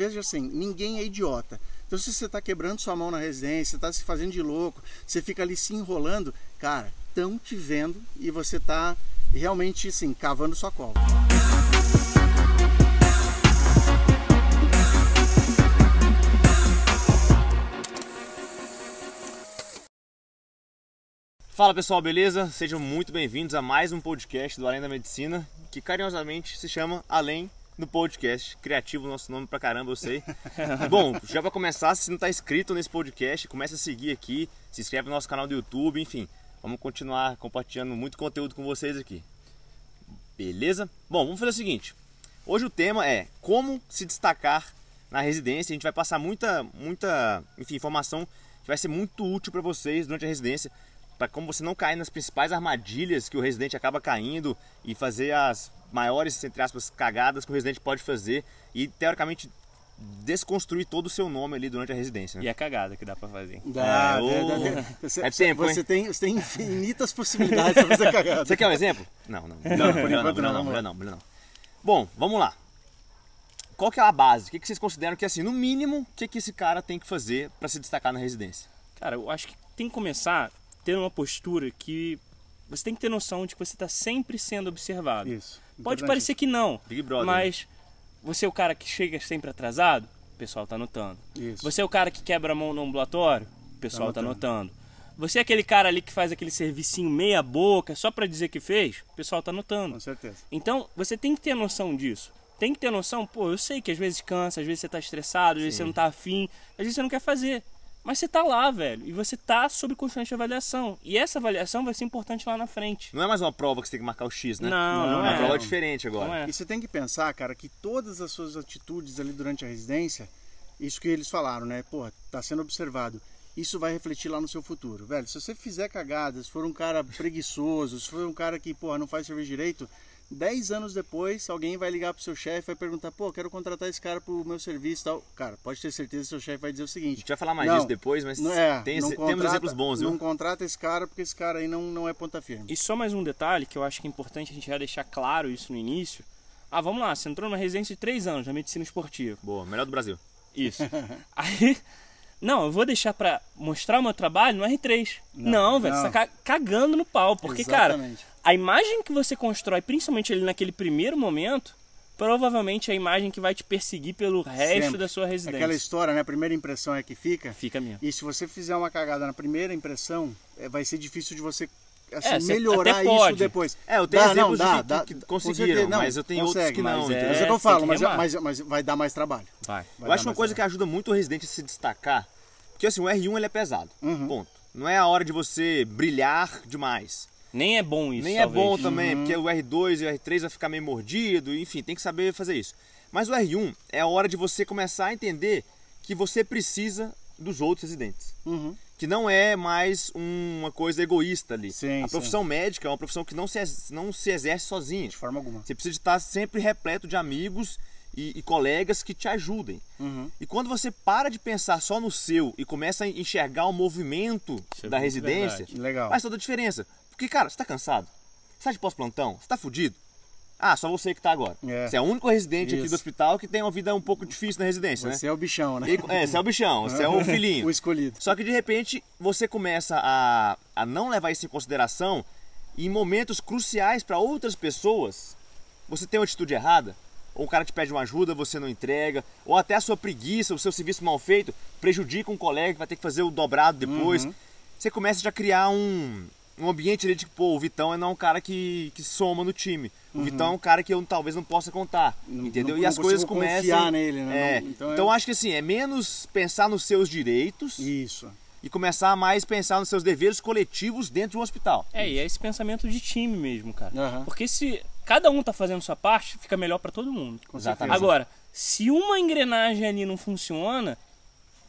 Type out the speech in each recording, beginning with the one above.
veja assim, ninguém é idiota. Então se você está quebrando sua mão na residência, está se fazendo de louco, você fica ali se enrolando, cara, estão te vendo e você está realmente assim, cavando sua cova. Fala pessoal, beleza? Sejam muito bem-vindos a mais um podcast do Além da Medicina, que carinhosamente se chama Além do Podcast. Criativo nosso nome pra caramba, eu sei. Bom, já para começar, se não está inscrito nesse podcast, comece a seguir aqui, se inscreve no nosso canal do YouTube, enfim, vamos continuar compartilhando muito conteúdo com vocês aqui. Beleza? Bom, vamos fazer o seguinte. Hoje o tema é como se destacar na residência. A gente vai passar muita, muita, enfim, informação que vai ser muito útil para vocês durante a residência para como você não cair nas principais armadilhas que o residente acaba caindo e fazer as maiores, entre aspas, cagadas que o residente pode fazer e, teoricamente, desconstruir todo o seu nome ali durante a residência. Né? E a cagada que dá para fazer. Dá, é, dá, dá, você, é tempo, você tem, você tem infinitas possibilidades para fazer cagada. Você quer um exemplo? Não, não. Não, não, melhor não, melhor não, melhor não, melhor não. Bom, vamos lá. Qual que é a base? O que, que vocês consideram que, assim, no mínimo, o que, que esse cara tem que fazer para se destacar na residência? Cara, eu acho que tem que começar ter uma postura que você tem que ter noção de que você está sempre sendo observado. Isso. Pode parecer que não, Big Brother. mas você é o cara que chega sempre atrasado, o pessoal está notando. Isso. Você é o cara que quebra a mão no ambulatório, o pessoal está tá notando. Você é aquele cara ali que faz aquele servicinho meia boca só para dizer que fez, o pessoal está notando. Com certeza. Então, você tem que ter noção disso. Tem que ter noção, pô, eu sei que às vezes cansa, às vezes você está estressado, às vezes você não está afim, às vezes você não quer fazer. Mas você tá lá, velho, e você tá sob constante avaliação. E essa avaliação vai ser importante lá na frente. Não é mais uma prova que você tem que marcar o X, né? Não, não, não é. É uma prova diferente agora. É. E você tem que pensar, cara, que todas as suas atitudes ali durante a residência, isso que eles falaram, né? Porra, tá sendo observado. Isso vai refletir lá no seu futuro. Velho, se você fizer cagadas, se for um cara preguiçoso, se for um cara que, porra, não faz serviço direito, 10 anos depois, alguém vai ligar pro seu chefe e vai perguntar, pô, quero contratar esse cara pro meu serviço e tal. Cara, pode ter certeza que seu chefe vai dizer o seguinte. A gente vai falar mais não, disso depois, mas não, é, tem, não contrata, temos exemplos bons, viu? Não contrata esse cara porque esse cara aí não, não é ponta firme. E só mais um detalhe que eu acho que é importante a gente já deixar claro isso no início. Ah, vamos lá, você entrou numa residência de 3 anos na medicina esportiva. Boa, melhor do Brasil. Isso. aí não, eu vou deixar para mostrar o meu trabalho no R3. Não, não velho, você tá cagando no pau. Porque, Exatamente. cara, a imagem que você constrói, principalmente ali naquele primeiro momento, provavelmente é a imagem que vai te perseguir pelo resto Sempre. da sua residência. Aquela história, né? A primeira impressão é que fica. Fica mesmo. E se você fizer uma cagada na primeira impressão, é, vai ser difícil de você assim, é, melhorar isso depois. É, eu tenho dá, exemplos não, dá, dá, que conseguiram, não, mas eu tenho consegue, outros que não. Mas é, mas é que eu falo, mas, mas, mas, vai dar mais trabalho. Vai. vai eu acho uma coisa trabalho. que ajuda muito o residente a se destacar, porque assim, o R1 ele é pesado, uhum. ponto. Não é a hora de você brilhar demais. Nem é bom isso. Nem talvez. é bom também, uhum. porque o R2 e o R3 vai ficar meio mordido, enfim, tem que saber fazer isso. Mas o R1 é a hora de você começar a entender que você precisa dos outros residentes. Uhum. Que não é mais uma coisa egoísta ali. Sim, a profissão sim. médica é uma profissão que não se, não se exerce sozinha. De forma alguma. Você precisa estar sempre repleto de amigos e, e colegas que te ajudem. Uhum. E quando você para de pensar só no seu e começa a enxergar o movimento Isso é da residência, Legal. faz toda a diferença. Porque, cara, você tá cansado? Você tá de pós-plantão? Você tá fudido? Ah, só você que tá agora. É. Você é o único residente Isso. aqui do hospital que tem uma vida um pouco difícil na residência, você né? é o bichão, né? E, é, você é o bichão, você é o filhinho. o escolhido. Só que de repente você começa a, a não levar isso em consideração e em momentos cruciais para outras pessoas, você tem uma atitude errada, ou um cara te pede uma ajuda, você não entrega, ou até a sua preguiça, o seu serviço mal feito, prejudica um colega que vai ter que fazer o dobrado depois. Uhum. Você começa já a criar um, um ambiente ali de que, pô, o Vitão é não um cara que, que soma no time. O Uhum. Vitão é um cara que eu talvez não possa contar, Não- entendeu? não- e as não coisas começam... confiar nele, né? É. Não- então então eu é- acho que assim, é menos pensar nos seus direitos Isso. e começar a mais pensar nos seus deveres coletivos dentro de um hospital. É, e é esse pensamento de time mesmo, cara. Aham. Porque se cada um tá fazendo sua parte, fica melhor para todo mundo. Com Exatamente. certeza. Agora, se uma engrenagem ali não funciona,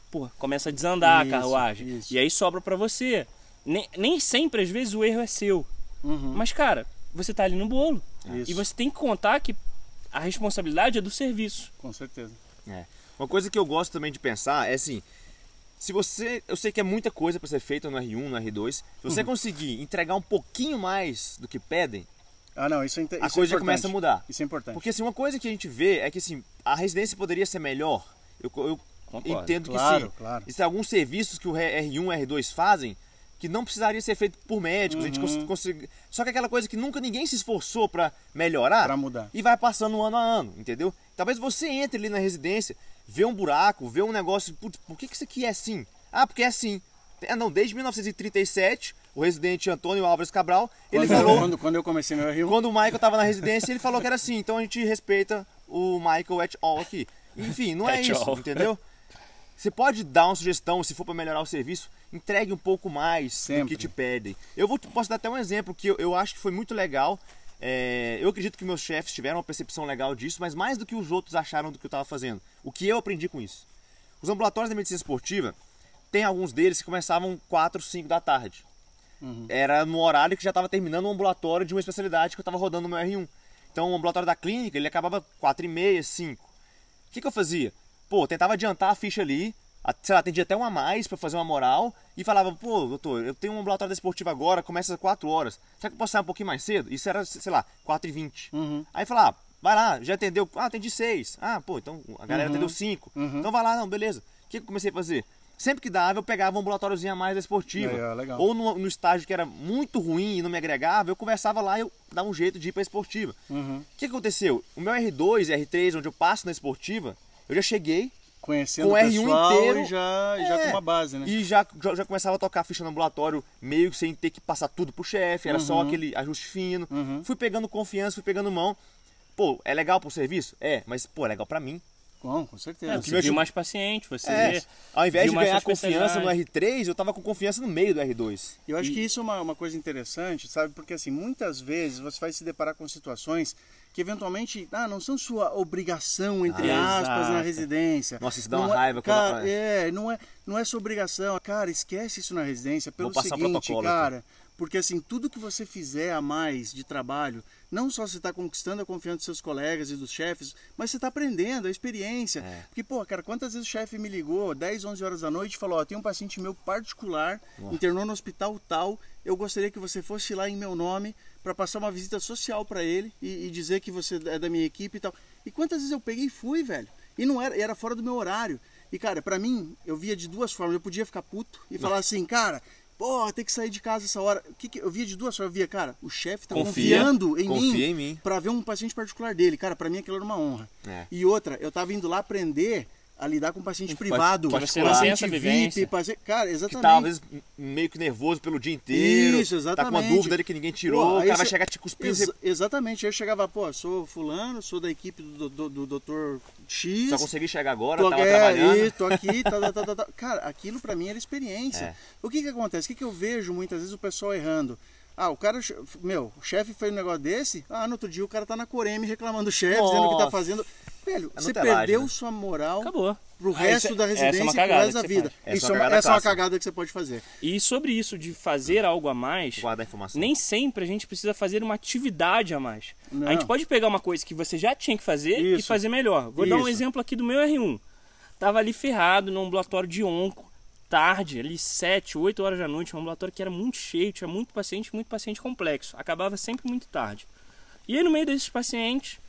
pô, começa a desandar Isso, a carruagem. isso. E aí sobra para você. Nem, nem sempre, às vezes, o erro é seu. Uhum. Mas, cara, você tá ali no bolo. Isso. E você tem que contar que a responsabilidade é do serviço. Com certeza. É. Uma coisa que eu gosto também de pensar é assim, se você, eu sei que é muita coisa para ser feita no R1, no R2, se você Uhum. conseguir entregar um pouquinho mais do que pedem, Ah, não, isso é a isso coisa é já começa a mudar. Isso é importante. Porque assim, uma coisa que a gente vê é que assim, a residência poderia ser melhor Eu, eu entendo que claro, sim. Claro. Existem alguns serviços que o R1 R2 fazem que não precisaria ser feito por médicos. Uhum. A gente uhum. consegue... Só que é aquela coisa que nunca ninguém se esforçou para melhorar. Pra mudar. E vai passando ano a ano, entendeu? Talvez você entre ali na residência, vê um buraco, vê um negócio. Putz, por que, que isso aqui é assim? Ah, porque é assim. É, não, desde 1937, o residente Antônio Álvares Cabral, ele quando, falou. Quando, quando eu comecei meu Rio. Quando o Michael estava na residência, ele falou que era assim. Então a gente respeita o Michael et al. aqui. Enfim, não é isso, entendeu? Você pode dar uma sugestão, se for para melhorar o serviço, entregue um pouco mais Sempre. do que te pedem. Eu vou, posso dar até um exemplo que eu, eu acho que foi muito legal. É, eu acredito que meus chefes tiveram uma percepção legal disso, mas mais do que os outros acharam do que eu estava fazendo. O que eu aprendi com isso? Os ambulatórios da medicina esportiva, tem alguns deles que começavam 4, 5 da tarde. Uhum. Era no horário que já estava terminando um ambulatório de uma especialidade que eu estava rodando no meu R1. Então o ambulatório da clínica, ele acabava 4 e meia, 5. O que, que eu fazia? Pô, tentava adiantar a ficha ali, sei lá, atendia até uma a mais para fazer uma moral e falava, pô, doutor, eu tenho um ambulatório esportivo agora, começa às 4 horas. Será que eu posso sair um pouquinho mais cedo? Isso era, sei lá, 4 e 20 uhum. Aí falava, ah, vai lá, já atendeu? Ah, atendi 6. Ah, pô, então a galera uhum. atendeu 5. Uhum. Então vai lá, não, beleza. O que eu comecei a fazer? Sempre que dava, eu pegava um ambulatóriozinho a mais esportiva. É, Ou no, no, estágio que era muito ruim e não me agregava, eu conversava lá e eu dava um jeito de ir para a esportiva. Uhum. O que aconteceu? O meu R2 e R3, onde eu passo na esportiva, eu já cheguei conhecendo com o R1 inteiro e já, é, já com uma base, né? E já, já, já, começava a tocar ficha no ambulatório meio sem ter que passar tudo pro chefe, era uhum. só aquele ajuste fino. Uhum. Fui pegando confiança, fui pegando mão. Pô, é legal pro serviço? É, mas pô, é legal para mim. Com, com certeza. É, você viu mais paciente, você é, vê, Ao invés de ganhar confiança no R3, eu tava com confiança no meio do R2. Eu acho e... que isso é uma, uma coisa interessante, sabe? Porque assim, muitas vezes você vai se deparar com situações que eventualmente ah, não são sua obrigação, entre ah, aspas, exato. na residência. Nossa, isso dá não uma é, raiva. Cara, é, não é, não é sua obrigação. Cara, esquece isso na residência pelo seguinte, cara... Porque assim, tudo que você fizer a mais de trabalho, não só você está conquistando a confiança dos seus colegas e dos chefes, mas você está aprendendo a experiência. É. Porque, pô, cara, quantas vezes o chefe me ligou 10, 11 horas da noite e falou: Ó, tem um paciente meu particular, internou no hospital tal, eu gostaria que você fosse lá em meu nome para passar uma visita social para ele e, e, dizer que você é da minha equipe e tal. E quantas vezes eu peguei e fui, velho? E não era, era fora do meu horário. E, cara, para mim, eu via de duas formas. Eu podia ficar puto e falar assim, cara, Pô, tem que sair de casa essa hora. O que, que eu via de duas formas? Eu via, cara, o chefe tá confia, confiando em confia mim, em mim para ver um paciente particular dele. Cara, para mim aquilo era uma honra. É. E outra, eu tava indo lá aprender a lidar com um paciente privado, ser paciente VIP, paciente... cara, exatamente. Que tá, às vezes meio que nervoso pelo dia inteiro. Isso, exatamente. Tá com uma dúvida ali que ninguém tirou, pô, o cara vai chegar te cuspindo. Ex exatamente, eu chegava, pô, sou fulano, sou da equipe do, do, do, do Dr. X. Só consegui chegar agora, tô, tava é, trabalhando. E, tô aqui, tá, tá, tá, tá, tá. Cara, aquilo para mim era experiência. É. O que que acontece? O que que eu vejo muitas vezes o pessoal errando? Ah, o cara, meu, o chefe fez um negócio desse, ah, no outro dia o cara tá na Coreme reclamando do chefe, dizendo que tá fazendo. Velho, é você perdeu né? sua moral Acabou. pro ah, resto da residência e pro resto da vida. Essa, isso é uma, essa é uma cagada que você pode fazer. E sobre isso de fazer algo a mais, nem sempre a gente precisa fazer uma atividade a mais. Não. A gente pode pegar uma coisa que você já tinha que fazer isso. e fazer melhor. Vou isso. dar um exemplo aqui do meu R1. Tava ali ferrado no ambulatório de onco, tarde, ali 7, 8 horas da noite, um ambulatório que era muito cheio, tinha muito paciente, muito paciente complexo. Acabava sempre muito tarde. E aí no meio desses pacientes,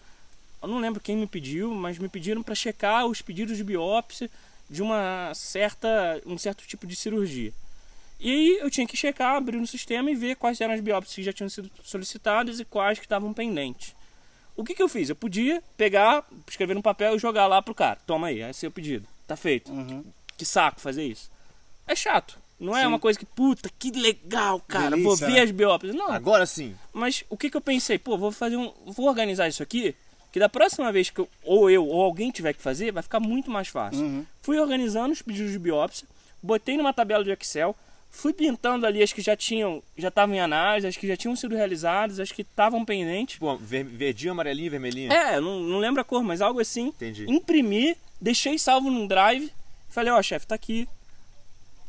eu não lembro quem me pediu, mas me pediram para checar os pedidos de biópsia de uma certa, um certo tipo de cirurgia. E aí eu tinha que checar, abrir no sistema e ver quais eram as biópsias que já tinham sido solicitadas e quais que estavam pendentes. O que, que eu fiz? Eu podia pegar, escrever no papel e jogar lá pro cara. Toma aí, esse é o pedido. Tá feito. Uhum. Que saco fazer isso. É chato. Não é sim. uma coisa que, puta, que legal, cara, Delícia, vou ver né? as biópsias. Não. Agora sim. Mas o que, que eu pensei? Pô, vou fazer um. Vou organizar isso aqui que da próxima vez que eu, ou eu ou alguém tiver que fazer, vai ficar muito mais fácil. Uhum. Fui organizando os pedidos de biópsia, botei numa tabela de Excel, fui pintando ali as que já tinham, já estavam em análise, as que já tinham sido realizadas, as que estavam pendentes. Pô, verdinho, amarelinho, vermelhinho? É, não, não lembro a cor, mas algo assim. Entendi. Imprimi, deixei salvo num drive, falei, ó, oh, chefe, tá aqui,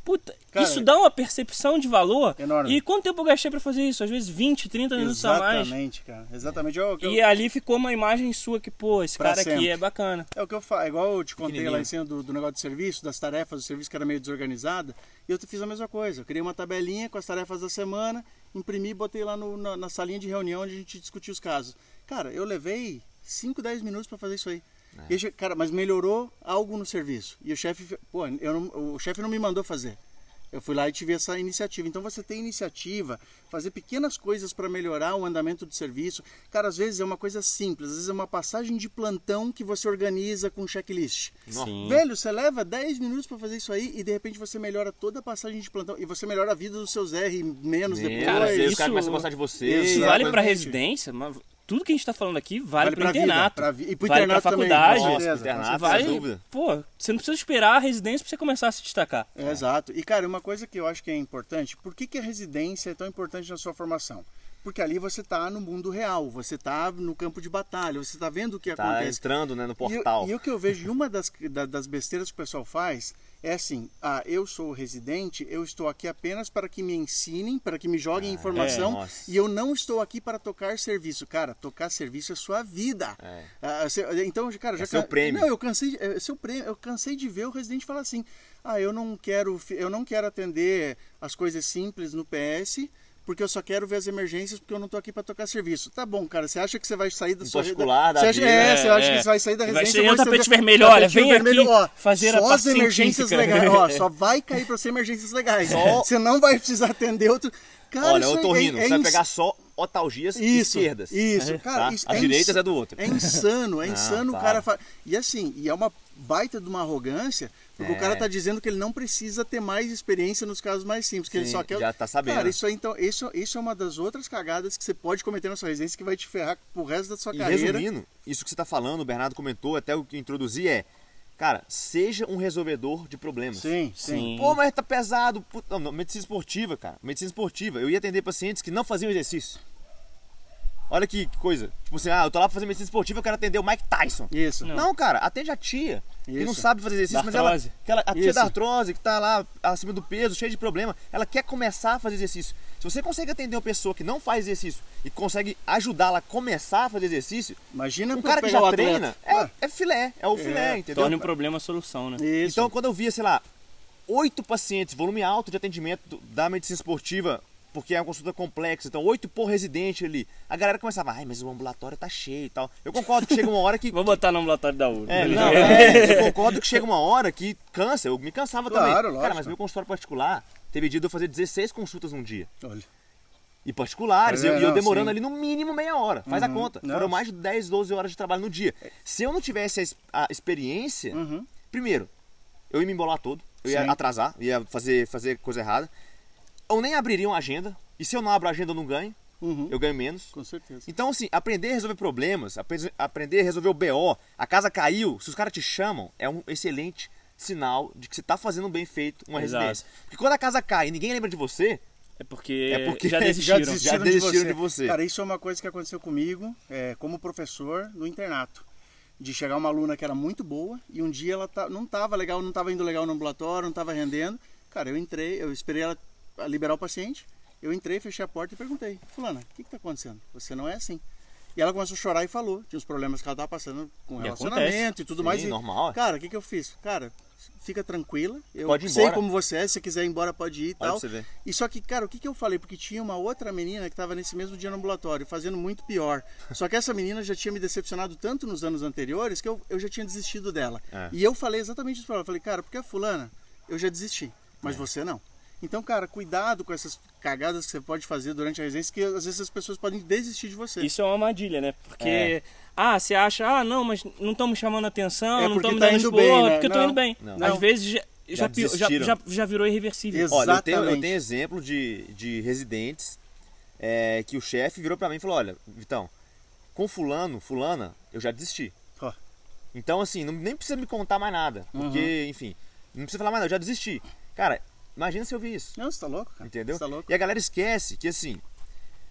Puta, Cara, isso dá uma percepção de valor. Enorme. E quanto tempo eu gastei para fazer isso? Às vezes 20, 30 minutos a mais. Exatamente, cara. Exatamente. Eu... E ali ficou uma imagem sua que, pô, esse pra cara sempre. aqui é bacana. É o que eu falo, é igual eu te contei lá em cima do, do, negócio de serviço, das tarefas do serviço que era meio desorganizada. E eu fiz a mesma coisa. Eu criei uma tabelinha com as tarefas da semana, imprimi e botei lá no, na, na salinha de reunião onde a gente discutia os casos. Cara, eu levei 5, 10 minutos para fazer isso aí. É. E, cara, mas melhorou algo no serviço. E o chefe, pô, eu não, o chefe não me mandou fazer. Eu fui lá e tive essa iniciativa. Então você tem iniciativa, fazer pequenas coisas para melhorar o andamento do serviço. Cara, às vezes é uma coisa simples, às vezes é uma passagem de plantão que você organiza com checklist. Sim. Velho, você leva 10 minutos para fazer isso aí e de repente você melhora toda a passagem de plantão e você melhora a vida dos seus R menos depois. Cara, às vezes o cara começa a gostar de você. Isso vale para residência, mas tudo que a gente está falando aqui vale, vale para o internato. Vida, pra, e para vale para faculdade. Também. Nossa, internato, vale, sem dúvida. Pô, você não precisa esperar a residência para você começar a se destacar. É, exato. E, cara, uma coisa que eu acho que é importante, por que, que a residência é tão importante na sua formação? Porque ali você está no mundo real, você está no campo de batalha, você está vendo o que tá acontece. Está entrando né, no portal. E, e, o que eu vejo, uma das, das besteiras que o pessoal faz é assim: ah, eu sou residente, eu estou aqui apenas para que me ensinem, para que me joguem ah, informação é, e eu não estou aqui para tocar serviço. Cara, tocar serviço é sua vida. É. Ah, então, cara, já é seu prêmio. Não, eu cansei, é seu prêmio. Eu cansei de ver o residente falar assim: ah, eu não quero, eu não quero atender as coisas simples no PS porque eu só quero ver as emergências porque eu não tô aqui para tocar serviço. Tá bom, cara, você acha que você vai sair da sua particular, da você acha, é, você acha é. que você vai sair da residência? Vai ser um tapete vermelho, olha, vem vermelho, aqui ó, fazer só a as emergências legais, ó, só vai cair para ser emergências legais. Só... Você não vai precisar atender outro. Cara, olha, eu tô rindo, é, é, você vai pegar só otalgias isso, esquerdas. Isso, cara, tá? isso as é direitas é do outro. É insano, é insano o cara fa... E assim, e é uma baita de uma arrogância porque é. o cara está dizendo que ele não precisa ter mais experiência nos casos mais simples, que Sim, ele só quer. Já está sabendo. Cara, isso aí, então, isso, isso é uma das outras cagadas que você pode cometer na sua residência que vai te ferrar pro resto da sua e carreira. Resumindo, isso que você está falando, o Bernardo comentou, até o que introduzi é. Cara, seja um resolvedor de problemas. Sim, sim. Pô, mas tá pesado. Não, não, medicina esportiva, cara. Medicina esportiva. Eu ia atender pacientes que não faziam exercício. Olha que coisa. Tipo assim, ah, eu tô lá pra fazer medicina esportiva, eu quero atender o Mike Tyson. Isso. Não, não cara, atende a tia. Isso. Que não sabe fazer exercício, mas ela, ela. A tia Isso. da artrose, que tá lá acima do peso, cheia de problema, ela quer começar a fazer exercício. Se você consegue atender uma pessoa que não faz exercício e consegue ajudá-la a começar a fazer exercício, imagina um cara que já treina, é, é, filé, é o é. filé, entendeu? Torna um problema a solução, né? Isso. Então, quando eu via, sei lá, oito pacientes, volume alto de atendimento da medicina esportiva porque é uma consulta complexa, então oito por residente ali. A galera começava, ai, mas o ambulatório tá cheio e tal. Eu concordo que chega uma hora que. Vou botar no ambulatório da URA. É, não, é, eu concordo que chega uma hora que cansa, eu me cansava claro, também. Lógico. Cara, mas meu consultório particular teve dia de eu fazer 16 consultas num dia. Olha. E particulares, é, e eu, eu, demorando sim. ali no mínimo meia hora. Faz uhum. a conta. Não. Foram mais de 10, 12 horas de trabalho no dia. Se eu não tivesse a, a experiência, uhum. primeiro, eu ia me embolar todo, eu ia sim. atrasar, ia fazer, fazer coisa errada ou nem abririam a agenda. E se eu não abro a agenda, eu não ganho. Uhum. Eu ganho menos. Com certeza. Então, assim, aprender a resolver problemas, aprender a resolver o BO, a casa caiu, se os caras te chamam, é um excelente sinal de que você está fazendo bem feito uma Exato. residência. Porque quando a casa cai e ninguém lembra de você, é porque, é porque já desistiram, já desistiram, já desistiram de, você. de, você. Cara, isso é uma coisa que aconteceu comigo é, como professor no internato. De chegar uma aluna que era muito boa e um dia ela tá, não estava legal, não estava indo legal no ambulatório, não estava rendendo. Cara, eu entrei, eu esperei ela liberar o paciente. Eu entrei, fechei a porta e perguntei: Fulana, o que está acontecendo? Você não é assim. E ela começou a chorar e falou de uns problemas que ela estava passando com e relacionamento acontece. e tudo Sim, mais. E, normal. Cara, o que, que eu fiz? Cara, fica tranquila. Eu pode sei como você é, se quiser ir embora, pode ir e tal. E só que, cara, o que, que eu falei? Porque tinha uma outra menina que estava nesse mesmo dia no ambulatório, fazendo muito pior. Só que essa menina já tinha me decepcionado tanto nos anos anteriores que eu, eu já tinha desistido dela. É. E eu falei exatamente isso para ela. Eu falei, cara, porque a fulana, eu já desisti, mas é. você não. Então, cara, cuidado com essas cagadas que você pode fazer durante a residência, que às vezes as pessoas podem desistir de você. Isso é uma armadilha, né? Porque, é. ah, você acha, ah, não, mas não estamos chamando atenção, é não estamos tá indo bem, né? porque eu tô indo bem. Não. Às vezes já, já, já, já, já, virou irreversível. Exatamente. Olha, eu tenho, eu tenho exemplo de, de residentes é, que o chefe virou para mim e falou, olha, Vitão, com fulano, fulana, eu já desisti. Oh. Então, assim, não, nem precisa me contar mais nada, porque, uhum. enfim, não precisa falar mais nada, eu já desisti. Cara, Imagina se eu vi isso. Não, você tá louco, cara. Entendeu? Você tá louco. E a galera esquece que assim,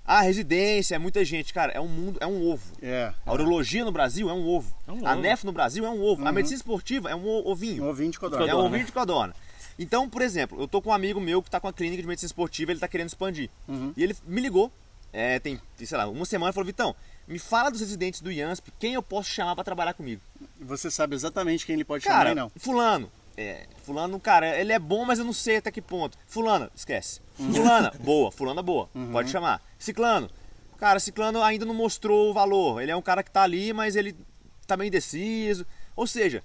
a residência é muita gente, cara, é um mundo, é um ovo. É. A urologia no Brasil é um ovo. É um a. NEF no Brasil é um ovo. Uhum. A medicina esportiva é um ovinho. Um ovinho de codorna. É um ovinho de codorna. Então, por exemplo, eu tô com um amigo meu que tá com a clínica de medicina esportiva, ele tá querendo expandir. Uhum. E ele me ligou, é, tem, sei lá, uma semana e falou, Vitão, me fala dos residentes do IANSP, quem eu posso chamar para trabalhar comigo? Você sabe exatamente quem ele pode cara, chamar, não? fulano, é, fulano, cara, ele é bom, mas eu não sei até que ponto. Fulana, esquece. Fulana, boa. Fulana, boa. Uhum. Pode chamar. Ciclano. Cara, Ciclano ainda não mostrou o valor. Ele é um cara que tá ali, mas ele tá meio indeciso. Ou seja,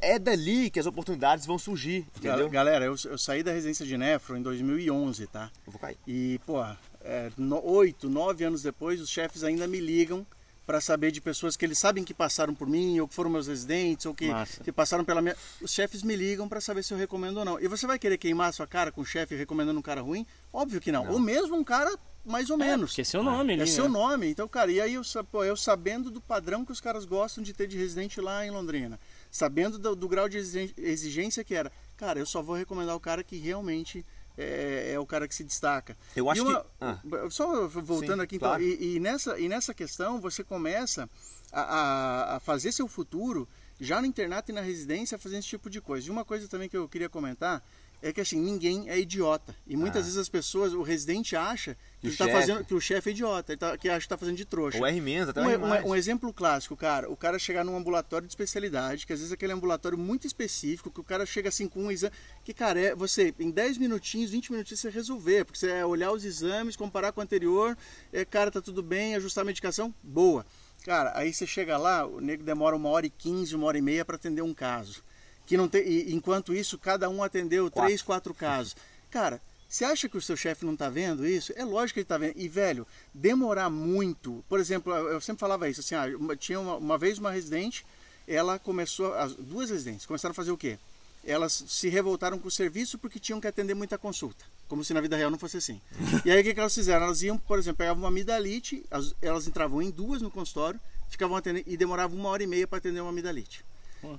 é dali que as oportunidades vão surgir, entendeu? Galera, eu, eu saí da residência de Nefro em 2011, tá? Eu vou cair. E, pô, é, oito, nove anos depois, os chefes ainda me ligam para saber de pessoas que eles sabem que passaram por mim, ou que foram meus residentes, ou que, que passaram pela minha. Os chefes me ligam para saber se eu recomendo ou não. E você vai querer queimar a sua cara com o chefe recomendando um cara ruim? Óbvio que não. não. Ou mesmo um cara mais ou é, menos. Porque é seu nome, É seu né? nome. Então, cara, e aí eu, pô, eu sabendo do padrão que os caras gostam de ter de residente lá em Londrina, sabendo do, do grau de exigência que era, cara, eu só vou recomendar o cara que realmente é, é, o cara que se destaca. Eu acho uma, que. Ah. Só voltando Sim, aqui, então, claro. e, e, nessa, e nessa questão você começa a, a, a, fazer seu futuro já no internato e na residência fazendo esse tipo de coisa. E uma coisa também que eu queria comentar é que assim, ninguém é idiota. E muitas ah. vezes as pessoas, o residente acha que, que, tá fazendo, que o chefe é idiota, ele tá, que acha que está fazendo de trouxa. O R menos, até um, um, um, exemplo clássico, cara, o cara chegar num ambulatório de especialidade, que às vezes é aquele ambulatório muito específico, que o cara chega assim com um exame, que cara, é você, em 10 minutinhos, 20 minutinhos você resolver, porque você é olhar os exames, comparar com o anterior, é, cara, tá tudo bem, ajustar a medicação, boa. Cara, aí você chega lá, o nego demora uma hora e quinze, uma hora e meia para atender um caso que não tem, e, enquanto isso cada um atendeu quatro. três, quatro casos. Cara, você acha que o seu chefe não está vendo isso? É lógico que ele está vendo. E, velho, demorar muito. Por exemplo, eu sempre falava isso, assim, ah, tinha uma, uma, vez uma residente, ela começou, as duas residentes começaram a fazer o quê? Elas se revoltaram com o serviço porque tinham que atender muita consulta. Como se na vida real não fosse assim. e aí o que, que elas fizeram? Elas iam, por exemplo, pegavam uma amidalite, elas entravam em duas no consultório, ficavam atendendo e demoravam uma hora e meia para atender uma amidalite.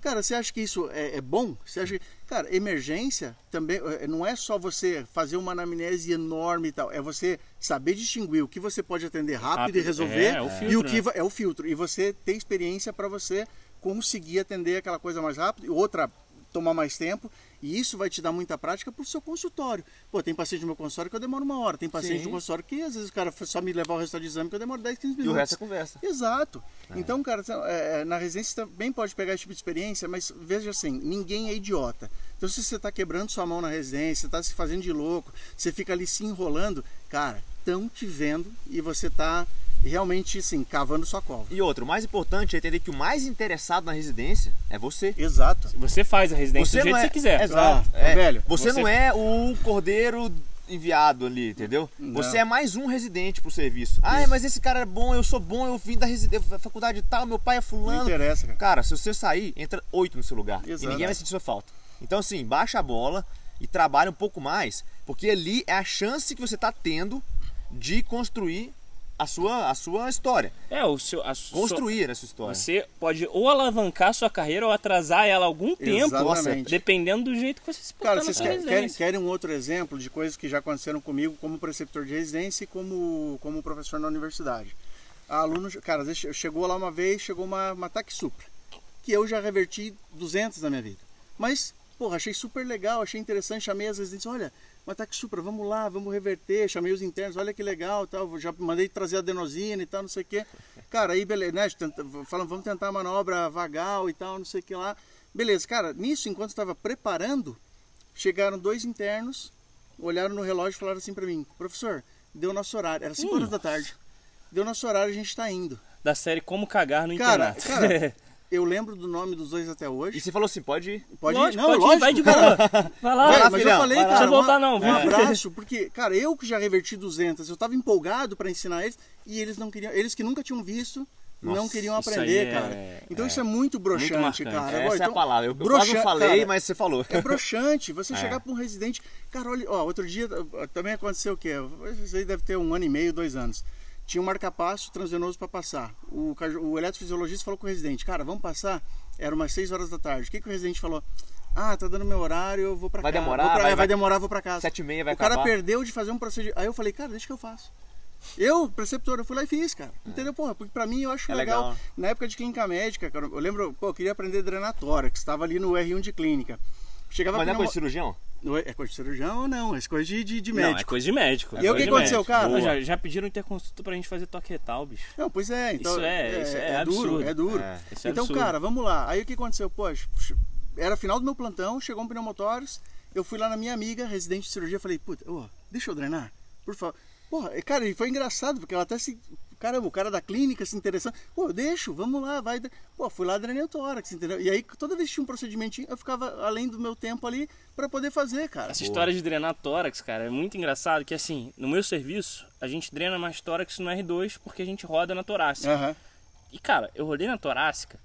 Cara, você acha que isso é, é, bom? Você acha que, cara, emergência também é, não é só você fazer uma anamnese enorme e tal, é você saber distinguir o que você pode atender rápido, rápido. e resolver é, é filtro, e o que né? é o filtro e você ter experiência para você conseguir atender aquela coisa mais rápido e outra tomar mais tempo e isso vai te dar muita prática para o seu consultório. Pô, tem paciente no meu consultório que eu demoro uma hora. Tem paciente Sim. no consultório que às vezes o cara só me levar o resultado de exame que eu demoro 10, 15 minutos. E o resto é conversa. Exato. É. Então, cara, é, é, na residência você também pode pegar esse tipo de experiência, mas veja assim, ninguém é idiota. Então, se você está quebrando sua mão na residência, está se fazendo de louco, você fica ali se enrolando, cara, estão te vendo e você está realmente, sim, cavando sua cova. E outro, o mais importante é entender que o mais interessado na residência é você. Exato. Você faz a residência você do jeito é... que você quiser. Exato. Ah, é, velho. Você, você, não é o cordeiro enviado ali, entendeu? Não. Você é mais um residente pro serviço. Ah, mas esse cara é bom, eu sou bom, eu vim da, da faculdade tal, meu pai é fulano. Não interessa, cara. Cara, se você sair, entra oito no seu lugar. Exato. E ninguém vai sentir sua falta. Então, assim, baixa a bola e trabalha um pouco mais, porque ali é a chance que você está tendo de construir a sua, a sua história. É, o seu, a construir sua, essa história. Você pode ou alavancar a sua carreira ou atrasar ela algum tempo, Exatamente. dependendo do jeito que você se Cara, vocês querem, querem, um outro exemplo de coisas que já aconteceram comigo como preceptor de residência e como, como professor na universidade. A aluno, cara, chegou lá uma vez, chegou uma, uma TAC Supra, que eu já reverti 200 na minha vida. Mas, porra, achei super legal, achei interessante, chamei as residentes, olha, mas tá que supra, vamos lá, vamos reverter, chamei os internos, olha que legal, tal, já mandei trazer adenosina e tal, não sei o que. Cara, aí beleza, né, falando, vamos tentar a manobra vagal e tal, não sei o que lá. Beleza, cara, nisso, enquanto estava preparando, chegaram dois internos, olharam no relógio e falaram assim para mim, professor, deu nosso horário, era 5 hum. horas da tarde, deu nosso horário, a gente está indo. Da série Como Cagar no cara, Internato. Cara, Eu lembro do nome dos dois até hoje. E você falou assim, pode ir? Pode lógico, ir? Não, pode lógico, ir, vai de boa. Vai lá. Vai, mas filhão, eu falei, cara, não voltar não, viu? Um abraço, porque, cara, eu que já reverti 200, eu tava empolgado para ensinar eles e eles não queriam, eles que nunca tinham visto, Nossa, não queriam aprender, é, cara. Então é, isso é muito broxante, muito cara. Essa Agora, é a palavra. Eu broxa... quase falei, cara, mas você falou. É broxante. Você é. chegar para um residente. Cara, olha, ó, outro dia também aconteceu o quê? Isso aí deve ter um ano e meio, dois anos tinha um marcapasso transvenoso para passar. O, o eletrofisiologista falou com o residente, cara, vamos passar? Era umas 6 horas da tarde. O que, que o residente falou? Ah, tá dando meu horário, eu vou para casa. Vai demorar? Pra, vai, vai, demorar, vou para casa. 7 e meia vai O acabar. cara perdeu de fazer um procedimento. Aí eu falei, cara, deixa que eu faço. Eu, preceptor, eu fui lá e fiz, cara. É. Entendeu? Porra, porque pra mim eu acho é legal. legal. Na época de clínica médica, cara, eu lembro, pô, eu queria aprender drenatória, que estava ali no R1 de clínica. Chegava Mas não é cirurgião? É coisa de cirurgião ou não? É coisa de, de, de médico. Não, é coisa de médico. É e o que aconteceu, cara? Já, já pediram interconsulta pra gente fazer toque retal, bicho. Não, pois é. Então, isso é, é, isso é, é duro, é duro. É, então, absurdo. cara, vamos lá. Aí o que aconteceu? Poxa, era final do meu plantão, chegou um pneumotórax, eu fui lá na minha amiga, residente de cirurgia, falei, puta, oh, deixa eu drenar, por favor. Porra, cara, e foi engraçado, porque ela até se. Caramba, o cara da clínica se interessando. Pô, eu deixo, vamos lá, vai. Pô, fui lá drenei o tórax, entendeu? E aí, toda vez que tinha um procedimentinho, eu ficava além do meu tempo ali para poder fazer, cara. Essa Pô. história de drenar tórax, cara, é muito engraçado, que assim, no meu serviço, a gente drena mais tórax no R2 porque a gente roda na torácica. Uhum. E, cara, eu rodei na torácica,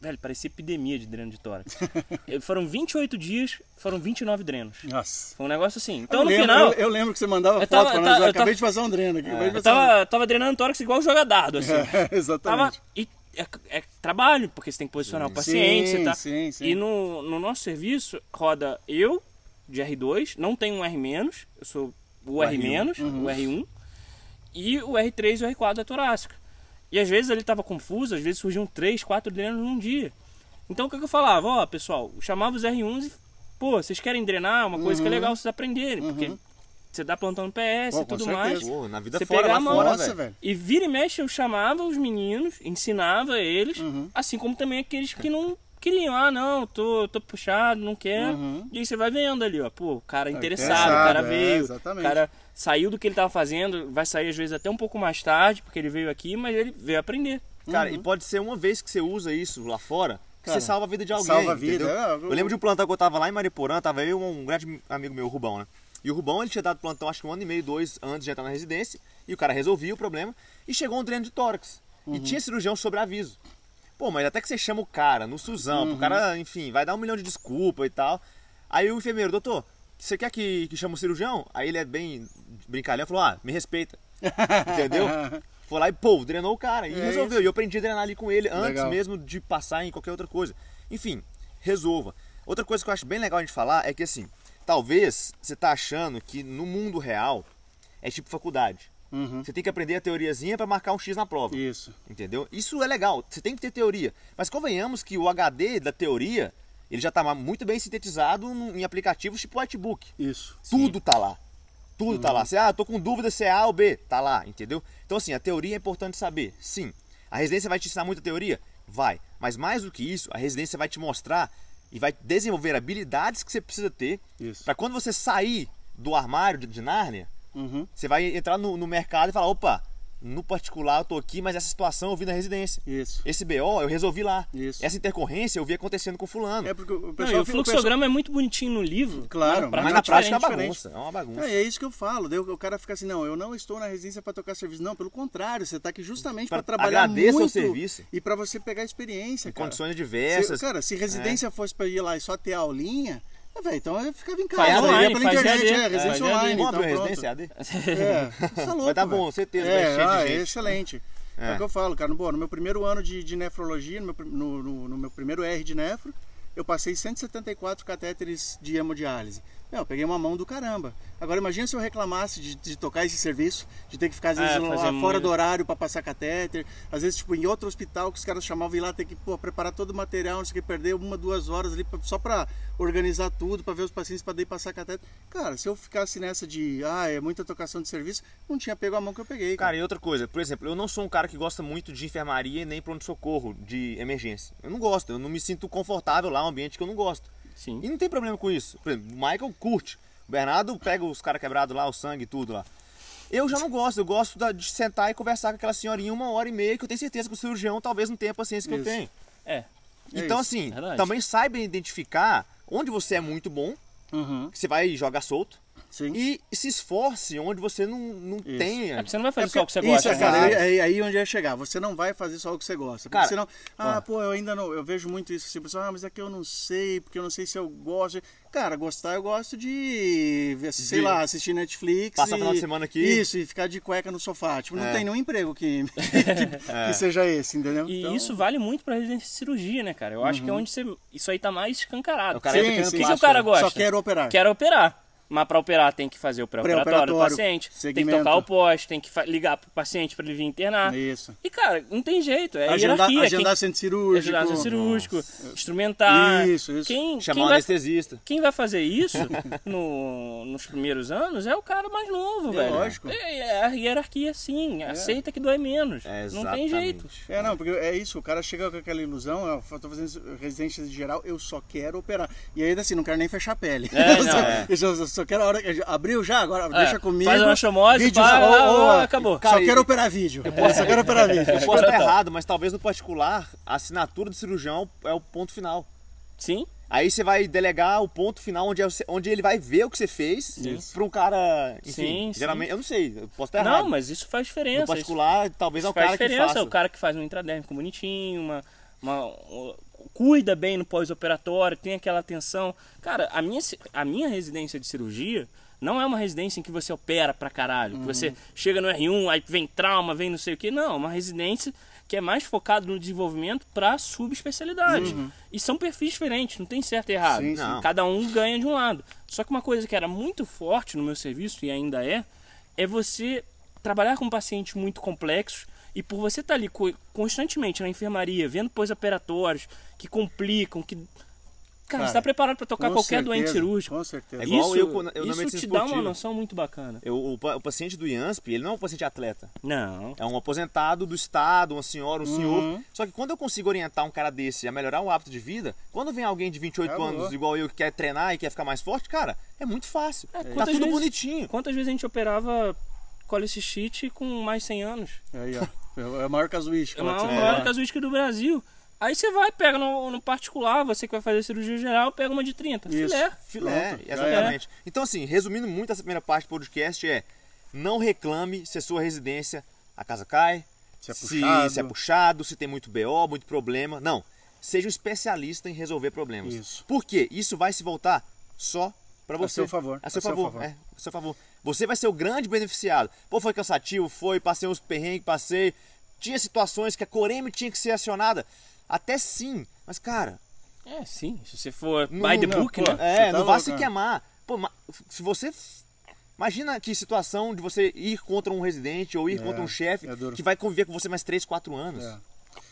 Velho, parecia epidemia de dreno de tórax. foram 28 dias, foram 29 drenos. Nossa. Foi um negócio assim. Então no lembro, final. Eu, eu, lembro que você mandava foto tava, pra nós. Eu, eu acabei tava, de fazer um dreno aqui. É, eu tava, tava drenando tórax igual jogar dado, assim. É, exatamente. Tava, e é, é, trabalho, porque você tem que posicionar o paciente. Sim, tá? sim, sim. E no, no nosso serviço, roda eu, de R2, não tem um R-, eu sou o, R-, R1, uhum. o R1, e o R3 e o R4 da torácica. E às vezes ele estava confuso, às vezes surgiam três, quatro drenos num dia. Então o que, eu falava? Ó, pessoal, chamava os R1s e, pô, vocês querem drenar? Uma coisa uhum. que é uhum. legal vocês aprenderem, uhum. porque você dá plantão no PS e tudo mais. Pô, na vida você fora, pegar a mão, fora, velho. E vira e mexe, eu chamava os meninos, ensinava eles, uhum. assim como também aqueles que não ah, não, tô, tô puxado, não quero. Uhum. E aí você vai vendo ali, ó, pô, o cara tá interessado, o cara é, veio, é, o cara saiu do que ele tava fazendo, vai sair às vezes até um pouco mais tarde, porque ele veio aqui, mas ele veio aprender. Cara, uhum. e pode ser uma vez que você usa isso lá fora, você salva a vida de alguém. Salva a vida. É, eu... eu... lembro de um plantão que eu tava lá em Mariporã, tava eu e um grande amigo meu, o Rubão, né? E o Rubão, ele tinha dado plantão acho que um ano e meio, dois antes de entrar na residência, e o cara resolvia o problema, e chegou um dreno de tórax. Uhum. E tinha cirurgião sobre aviso. Pô, mas até que você chama o cara no Suzão, uhum. o cara, enfim, vai dar um milhão de desculpa e tal. Aí o enfermeiro, doutor, você quer que, que chame o cirurgião? Aí ele é bem brincalhão, falou, ah, me respeita. Entendeu? Foi lá e, pô, drenou o cara. E é resolveu. Isso. E eu aprendi a drenar ali com ele antes Legal. mesmo de passar em qualquer outra coisa. Enfim, resolva. Outra coisa que eu acho bem legal a gente falar é que assim, talvez você tá achando que no mundo real é tipo faculdade. Uhum. Você tem que aprender a teoriazinha para marcar um X na prova. Isso. Entendeu? Isso é legal. Você tem que ter teoria. Mas convenhamos que o HD da teoria, ele já está muito bem sintetizado em aplicativos tipo Whitebook. Isso. Tudo Sim. tá lá. Tudo uhum. tá lá. Você, ah, tô com dúvida se é A ou B. Tá lá, entendeu? Então, assim, a teoria é importante saber. Sim. A residência vai te ensinar muita teoria? Vai. Mas mais do que isso, a residência vai te mostrar e vai desenvolver habilidades que você precisa ter para quando você sair do armário de, de Nárnia, uhum. você vai entrar no, no mercado e falar, opa, no particular eu tô aqui, mas essa situação eu vi na residência. Isso. Esse BO eu resolvi lá. Isso. Essa intercorrência eu vi acontecendo com fulano. É porque o, pessoal, Não, o fluxograma é muito bonitinho no livro. Claro, mas na prática é uma bagunça. É uma bagunça. É, é isso que eu falo. Daí o cara fica assim, não, eu não estou na residência para tocar serviço. Não, pelo contrário, você está aqui justamente para trabalhar agradeça muito. o serviço. E para você pegar experiência, em cara. condições diversas. Se, cara, se residência é. fosse para ir lá e só ter aulinha, ah, então eu ficava em casa. Faz online, pela internet, é, residência é, online. Então, residência AD? É, tá louco, Vai dar bom, certeza, é, ah, é excelente. É. é. o que eu falo, cara. Bom, no meu primeiro ano de, de nefrologia, no meu, no, no, no meu primeiro R de nefro, eu passei 174 catéteres de hemodiálise. Não, eu peguei uma mão do caramba. Agora imagina se eu reclamasse de, de tocar esse serviço, de ter que ficar às vezes é, lá fora do horário para passar catéter, às vezes tipo em outro hospital que os caras chamavam ir lá ter que pô, preparar todo o material, não sei o que, perder uma, duas horas ali pra, só para organizar tudo, para ver os pacientes para daí passar catéter. Cara, se eu ficasse nessa de, ah, é muita tocação de serviço, não tinha pego a mão que eu peguei. Cara, cara e outra coisa, por exemplo, eu não sou um cara que gosta muito de enfermaria nem pronto socorro, de emergência. Eu não gosto, eu não me sinto confortável lá, um ambiente que eu não gosto. Sim. E não tem problema com isso. Por exemplo, o Michael curte. O Bernardo pega os caras quebrados lá, o sangue e tudo lá. Eu já não gosto, eu gosto de sentar e conversar com aquela senhorinha uma hora e meia, que eu tenho certeza que o cirurgião talvez não tenha a paciência que isso. eu tenho. É. Então, é assim, Verdade. também saiba identificar onde você é muito bom, uhum. que você vai jogar solto. Sim. E se esforce onde você não, não tenha. É você não vai fazer é só o que você gosta. Isso, cara, é, é, aí onde ia chegar. Você não vai fazer só o que você gosta. Porque cara, senão, ah, pô, eu ainda não. Eu vejo muito isso assim, pessoal, ah, mas é que eu não sei, porque eu não sei se eu gosto. Cara, gostar eu gosto de, sei de lá, assistir Netflix. Passar o final de semana aqui. Isso, e ficar de cueca no sofá. Tipo, não é. tem nenhum emprego que, que, é. que, seja esse, entendeu? E então... isso vale muito pra residência de cirurgia, né, cara? Eu acho uhum. que é onde você. Isso aí tá mais escancarado. O cara sim, sim, o que, que o cara gosta? Só quero operar. Quero operar. Mas para operar tem que fazer o pré-operatório do paciente, segmento. tem que tocar o poste, tem que ligar pro paciente para ele vir internar. Isso. E cara, não tem jeito, é agendar, hierarquia. Agendar quem... centro cirúrgico. Agendar centro cirúrgico, Nossa. instrumentar. Isso, isso. Quem, Chamar quem um anestesista. Quem vai fazer isso no, nos primeiros anos é o cara mais novo, é, velho. Lógico. É, é a hierarquia sim, é. aceita que dói menos. É, não tem jeito. É, não, porque é isso, o cara chega com aquela ilusão, eu tô fazendo residência geral, eu só quero operar. E aí assim, não quero nem fechar a pele. É, não, é. Só quero a hora que abriu já agora, é, deixa comigo. Faz uma chamose, vídeo pá, ou, ou, acabou. Cara, só quero operar vídeo. Eu posso, só quero operar vídeo. Eu posso estar errado, mas talvez no particular a assinatura do cirurgião é o ponto final. Sim. Aí você vai delegar o ponto final onde, é, onde ele vai ver o que você fez para um cara. Enfim, sim, geralmente. Sim. Eu não sei, eu posso estar errado. Não, mas isso faz diferença. No particular, isso, talvez é o cara diferença. que faça. É o cara que faz um intradérmico bonitinho, uma, uma, cuida bem no pós-operatório, tem aquela atenção. Cara, a minha, a minha residência de cirurgia não é uma residência em que você opera pra caralho, uhum. que você chega no R1, aí vem trauma, vem não sei o que. Não, é uma residência que é mais focado no desenvolvimento para subespecialidade. Uhum. E são perfis diferentes, não tem certo e errado. Sim, sim. Cada um ganha de um lado. Só que uma coisa que era muito forte no meu serviço e ainda é, é você trabalhar com pacientes muito complexos e por você estar tá ali constantemente na enfermaria, vendo pós-operatórios que complicam, que Cara, Cara, você está preparado para tocar qualquer certeza, doente cirúrgico. Com certeza. É igual isso, eu, eu isso te esportiva. dá uma noção muito bacana. Eu, o, o, paciente do IANSP, ele não é um paciente atleta. Não. É um aposentado do Estado, uma senhora, um uhum. senhor. Só que quando eu consigo orientar um cara desse a melhorar um hábito de vida, quando vem alguém de 28 é anos igual eu que quer treinar e quer ficar mais forte, cara, é muito fácil. É, tá tudo vezes, bonitinho. Quantas vezes a gente operava colicistite com mais 100 anos? Aí, ó. É a maior casuística. É a maior, maior casuística do Brasil. Aí você vai, pega no, no, particular, você que vai fazer cirurgia geral, pega uma de 30. Isso. Filé. Filé, Pronto. exatamente. É. Então, assim, resumindo muito essa primeira parte do podcast é não reclame se a sua residência, a casa cai, se é, puxado. se é puxado, se tem muito BO, muito problema. Não. Seja um especialista em resolver problemas. Isso. Por quê? Isso vai se voltar só para você. A seu favor. A seu, a favor. seu favor. É, a seu favor. Você vai ser o grande beneficiado. Pô, foi cansativo, foi, passei uns perrengues, passei. Tinha situações que a Coreme tinha que ser acionada. Até sim, mas cara. É, sim. Se você for não, by the não, book, pô, né? É, tá não vai se queimar. Pô, se você. Imagina que situação de você ir contra um residente ou ir é, contra um chefe é que vai conviver com você mais 3, 4 anos. É.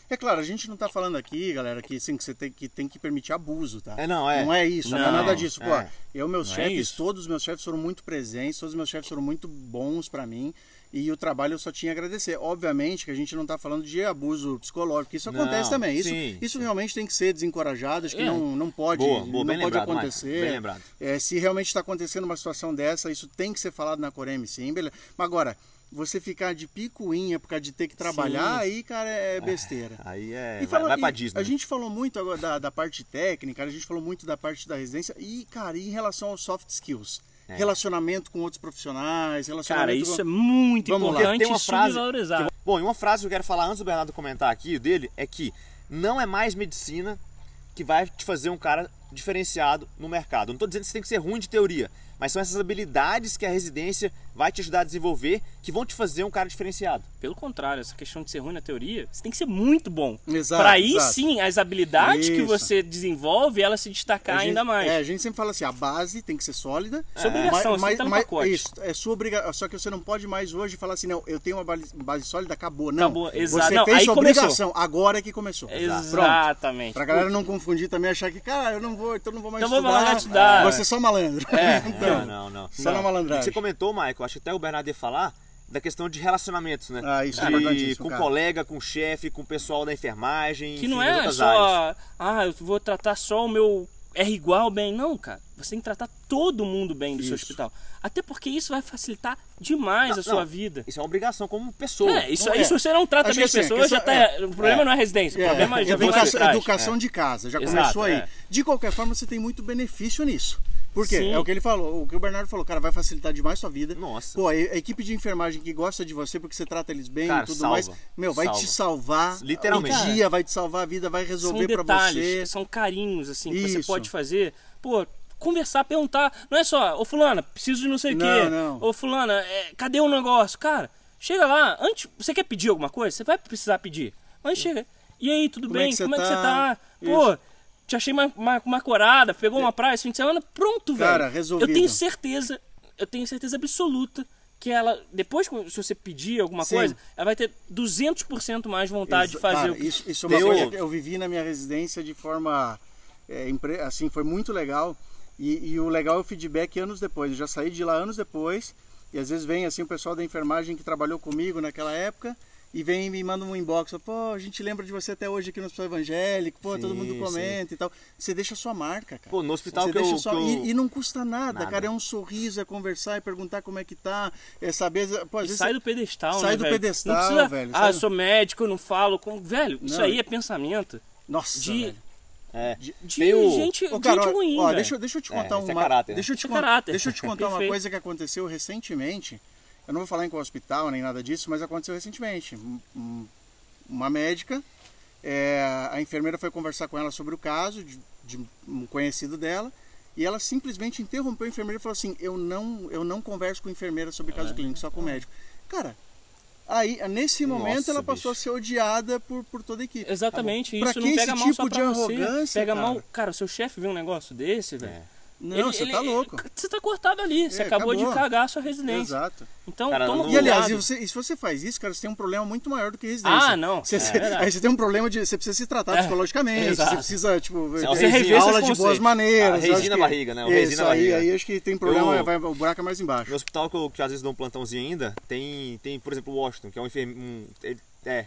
É claro, a gente não está falando aqui, galera, que, sim, que você tem que, tem que permitir abuso, tá? É, não, é. Não é isso, não, não é nada disso. Pô, é. eu, meus não é chefes, é todos os meus chefes foram muito presentes, todos os meus chefes foram muito bons para mim e o trabalho eu só tinha a agradecer. Obviamente que a gente não está falando de abuso psicológico, isso não, acontece também. Isso, sim, isso sim. realmente tem que ser desencorajado, acho que é. não, não pode, boa, boa, não pode lembrado, acontecer. É, se realmente está acontecendo uma situação dessa, isso tem que ser falado na Coreme, sim. Beleza. Mas agora, você ficar de picuinha por causa de ter que trabalhar, Sim. aí, cara, é, é besteira. É, aí é. E vai, vai pra Disney. A gente falou muito agora da, da parte técnica, a gente falou muito da parte da residência. E, cara, e em relação aos soft skills? É. Relacionamento com outros profissionais, relacionamento Cara, isso com... é muito Vamos importante lá. Tem uma frase que... Bom, e uma frase que eu quero falar antes do Bernardo comentar aqui dele é que não é mais medicina que vai te fazer um cara diferenciado no mercado. não estou dizendo que você tem que ser ruim de teoria, mas são essas habilidades que a residência vai te ajudar a desenvolver que vão te fazer um cara diferenciado. Pelo contrário, essa questão de ser ruim na teoria, você tem que ser muito bom. Exato. Para aí exato. sim, as habilidades Isso. que você desenvolve, elas se destacar gente, ainda mais. É, a gente sempre fala assim, a base tem que ser sólida. Sua é. obrigação, mas, tá mas, mas Isso, é sua obrigação. Só que você não pode mais hoje falar assim, não, eu tenho uma base, base sólida, acabou. Não, acabou, exato. Você não, fez sua começou. obrigação, agora é que começou. Exatamente. Pra galera não confundir também, achar que, cara, eu não vou, então não vou mais então estudar. Vou estudar. Você é só malandro. É, então, não, não. Só não. na malandragem. Você comentou, Michael, acho que até o Bernardo ia falar da questão de relacionamentos, né? Ah, isso é de, Com cara. colega, com chefe, com o pessoal da enfermagem. Que enfim, não é só, áreas. ah, eu vou tratar só o meu R igual bem. Não, cara. Você tem que tratar todo mundo bem do isso. seu hospital. Até porque isso vai facilitar demais não, a sua não, vida. Isso é uma obrigação como pessoa. É, isso, é. isso você não trata Acho bem as pessoas, já tá, é, o problema é, não é residência, o problema é, já educação, educação de casa, já começou aí. É. De qualquer forma, você tem muito benefício nisso. Por quê? Sim. É o que ele falou, o que o Bernardo falou, cara, vai facilitar demais sua vida. Nossa. Pô, a, a equipe de enfermagem que gosta de você porque você trata eles bem cara, e tudo salva. mais, meu, vai salva. te salvar. Literalmente. Um dia vai te salvar a vida, vai resolver para você. São carinhos, assim, que Isso. você pode fazer. Pô, conversar, perguntar. Não é só, ô fulana, preciso de não sei o quê. Não. Ô fulana, é, cadê o negócio? Cara, chega lá, antes, você quer pedir alguma coisa? Você vai precisar pedir. Mas chega. E aí, tudo Como bem? É Como é que você tá? Pô, te achei uma, uma, uma corada, pegou uma praia esse fim de semana, pronto, velho. Cara, resolvido. Eu tenho certeza, eu tenho certeza absoluta que ela, depois, se você pedir alguma Sim. coisa, ela vai ter 200% mais vontade de fazer cara, o que... Isso, isso é uma eu... coisa que eu vivi na minha residência de forma, é, assim, foi muito legal. E, e, o legal é o feedback anos depois. Eu já saí de lá anos depois, e às vezes vem assim o pessoal da enfermagem que trabalhou comigo naquela época, e vem e me manda um inbox, pô, a gente lembra de você até hoje aqui no Hospital Evangélico, pô, sim, todo mundo comenta sim. e tal. Você deixa a sua marca, cara. Pô, no hospital você que, eu, sua... que eu... E, e, não custa nada, nada, cara, é um sorriso, é conversar, é perguntar como é que tá, é saber... Pô, vezes sai do pedestal, Sai né, do velho? pedestal, precisa... velho. Ah, eu sou médico, eu não falo com... Velho, não. isso aí é pensamento. Nossa, de... velho. É. De, de o... gente, Ô, cara, gente ruim, ó, deixa, deixa eu te contar é, uma... É caráter, deixa eu te, é caráter. Deixa eu te contar uma coisa que aconteceu recentemente eu não vou falar em qual hospital nem nada disso, mas aconteceu recentemente. Uma médica, é, a enfermeira foi conversar com ela sobre o caso de, de, um conhecido dela e ela simplesmente interrompeu a enfermeira e falou assim: Eu não, eu não converso com enfermeira sobre caso é. clínico, só com médico. Cara, Aí, nesse momento, Nossa, ela passou bicho. a ser odiada por, por toda a equipe. Exatamente, tá isso não pega mal tipo só pra de você. Arrogância, pega cara. mal. Cara, seu chefe viu um negócio desse, velho. É. Não, você tá louco. Você tá cortado ali, você É, acabou acabou. de cagar a sua residência. Exato. Então, Cara, toma não- E aliás, e você- e se você faz isso, cara, você tem um problema muito maior do que residência. Ah, não. Você, É você- aí você tem um problema de. Você precisa se tratar É, psicologicamente. exato. Você precisa, tipo, Você ter aula de boas maneiras. A eu acho resina que- barriga, né? O Isso, resina aí, barriga. aí acho que tem problema, Eu- vai, o buraco é mais embaixo. No hospital que, eu, que às vezes dou um plantãozinho ainda, tem, tem por exemplo, o Washington, que é um enfermeiro. Um, é,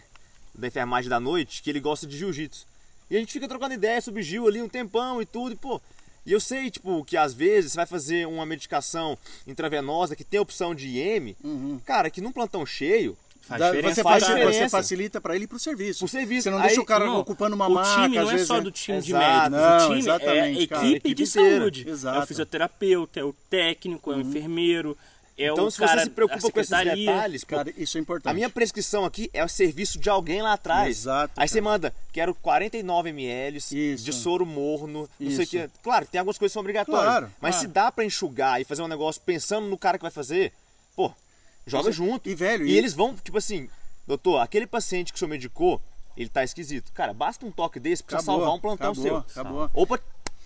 da enfermagem da noite, que ele gosta de jiu-jitsu. E a gente fica trocando ideia sobre Gil ali um tempão e tudo, e pô. E eu sei, tipo, que às vezes você vai fazer uma medicação intravenosa que tem a opção de IM, Uhum. cara, que num plantão cheio, diferença você, faz, você facilita para ele ir pro serviço. Pro serviço. Você não Aí- deixa o cara Não, ocupando uma o maca. time às não é vezes só do time de médicos. Não, o time é a exatamente, cara. equipe, A equipe de inteira. saúde. É Exato. o fisioterapeuta, é o técnico, é o enfermeiro, é Então, se cara você se preocupa com esses detalhes, pô, Cara, isso é importante. a minha prescrição aqui é o serviço de alguém lá atrás. Exato, Aí você cara. manda, quero 49 ml Isso. de soro morno, não sei o Isso. que. Claro, tem algumas coisas que são obrigatórias. Claro, mas claro. se dá pra enxugar e fazer um negócio pensando no cara que vai fazer, pô, joga Isso- junto. e, velho, e e- eles vão, tipo assim, doutor, aquele paciente que o senhor medicou, ele tá esquisito. Cara, basta um toque desse pra você Acabou, salvar um plantão acabou, seu. acabou. Ou pra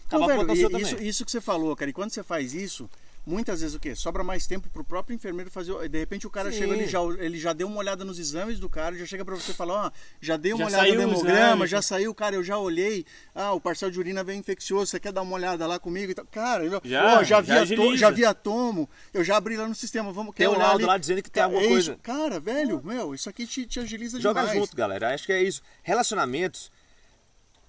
Então, acabar o velho, plantão e- seu também. isso, isso que você falou, cara, e quando você faz isso, muitas vezes o quê? Sobra mais tempo pro próprio enfermeiro fazer. De repente o cara Sim. chega, ele já, ele já deu uma olhada nos exames do cara, já chega pra você e fala, ó, já dei uma Já olhada no o hemograma, já saiu, cara, eu já olhei, ah, o parcel de urina veio infeccioso, você quer dar uma olhada lá comigo. Cara, eu, Já, ó, já, vi já a to- já vi a tomo, eu já abri lá no sistema, vamos, Tem quer um olhar laudo ali? lá dizendo que tem Cara, alguma é coisa. Cara, velho, meu, isso aqui te, te agiliza Joga demais. junto, galera. Acho que é isso. Relacionamentos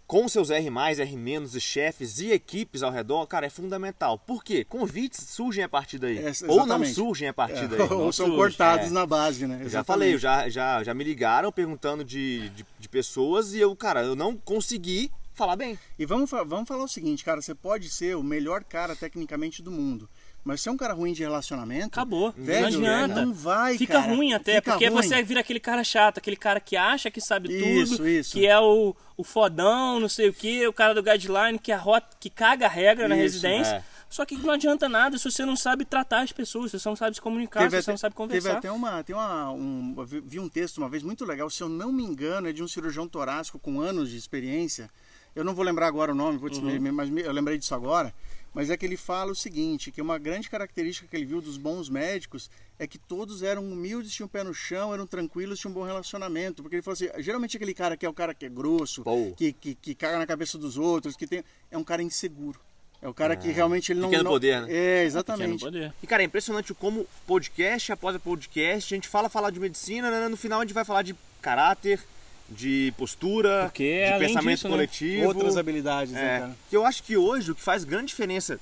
com seus R+, R- e chefes e equipes ao redor, cara, é fundamental. Por quê? Convites surgem a partir daí. É, ou não surgem a partir É, daí. ou são surge, cortados é. na base, né? Eu já falei, eu já, já, já me ligaram perguntando de, de, de pessoas e eu, cara, eu não consegui falar bem. E vamos, vamos falar o seguinte, cara, você pode ser o melhor cara tecnicamente do mundo, mas se é um cara ruim de relacionamento, Acabou. velho, não adianta. não vai, Fica cara. ruim até, Fica porque ruim. você vira aquele cara chato, aquele cara que acha que sabe Isso, tudo, isso. que é o, o fodão, não sei o que, o cara do guideline que, arrota, que caga a regra na Isso, residência. é. Só que não adianta nada se você não sabe tratar as pessoas, se você não sabe se comunicar, se você não sabe teve conversar. até uma, tem uma, um, vi- um texto uma vez muito legal, se eu não me engano, é de um cirurgião torácico com anos de experiência. Eu não vou lembrar agora o nome, putz, Uhum. me- me- mas eu lembrei disso agora. Mas é que ele fala o seguinte, que uma grande característica que ele viu dos bons médicos é que todos eram humildes, tinham o pé no chão, eram tranquilos, tinham um bom relacionamento. Porque ele falou assim, geralmente aquele cara que é o cara que é grosso, que, que, que caga na cabeça dos outros, que tem, é um cara inseguro. É o cara que realmente ele não... Pequeno não- poder, né? É, Pequeno exatamente. poder. E, cara, é impressionante como podcast após podcast, a gente fala falar de medicina, né? no final a gente vai falar de caráter, de postura, Porque é de pensamento disso, né? coletivo. Outras habilidades, né, É, cara? que eu acho que hoje o que faz grande diferença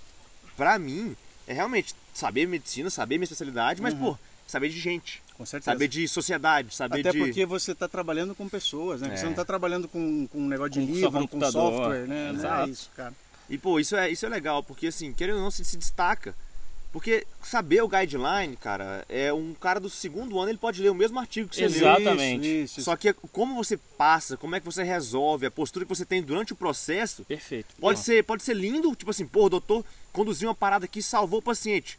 pra mim é realmente saber medicina, saber minha especialidade, mas, pô, saber de gente. Com certeza. Saber de sociedade, saber Até de. porque você está trabalhando com pessoas, né? É. Você não está trabalhando com, com um negócio de Com só livro, com software, né? É Exato. isso, cara. E, pô, isso é, isso é legal, porque assim, querendo ou não, se, se destaca. Porque saber o guideline, cara, é um cara do segundo ano, ele pode ler o mesmo artigo que você leu. Exatamente. Isso, isso, isso. Só que como você passa, como é que você resolve, a postura que você tem durante o processo, Perfeito. pode, ser, pode ser lindo, tipo assim, pô, o doutor conduziu uma parada aqui e salvou o paciente.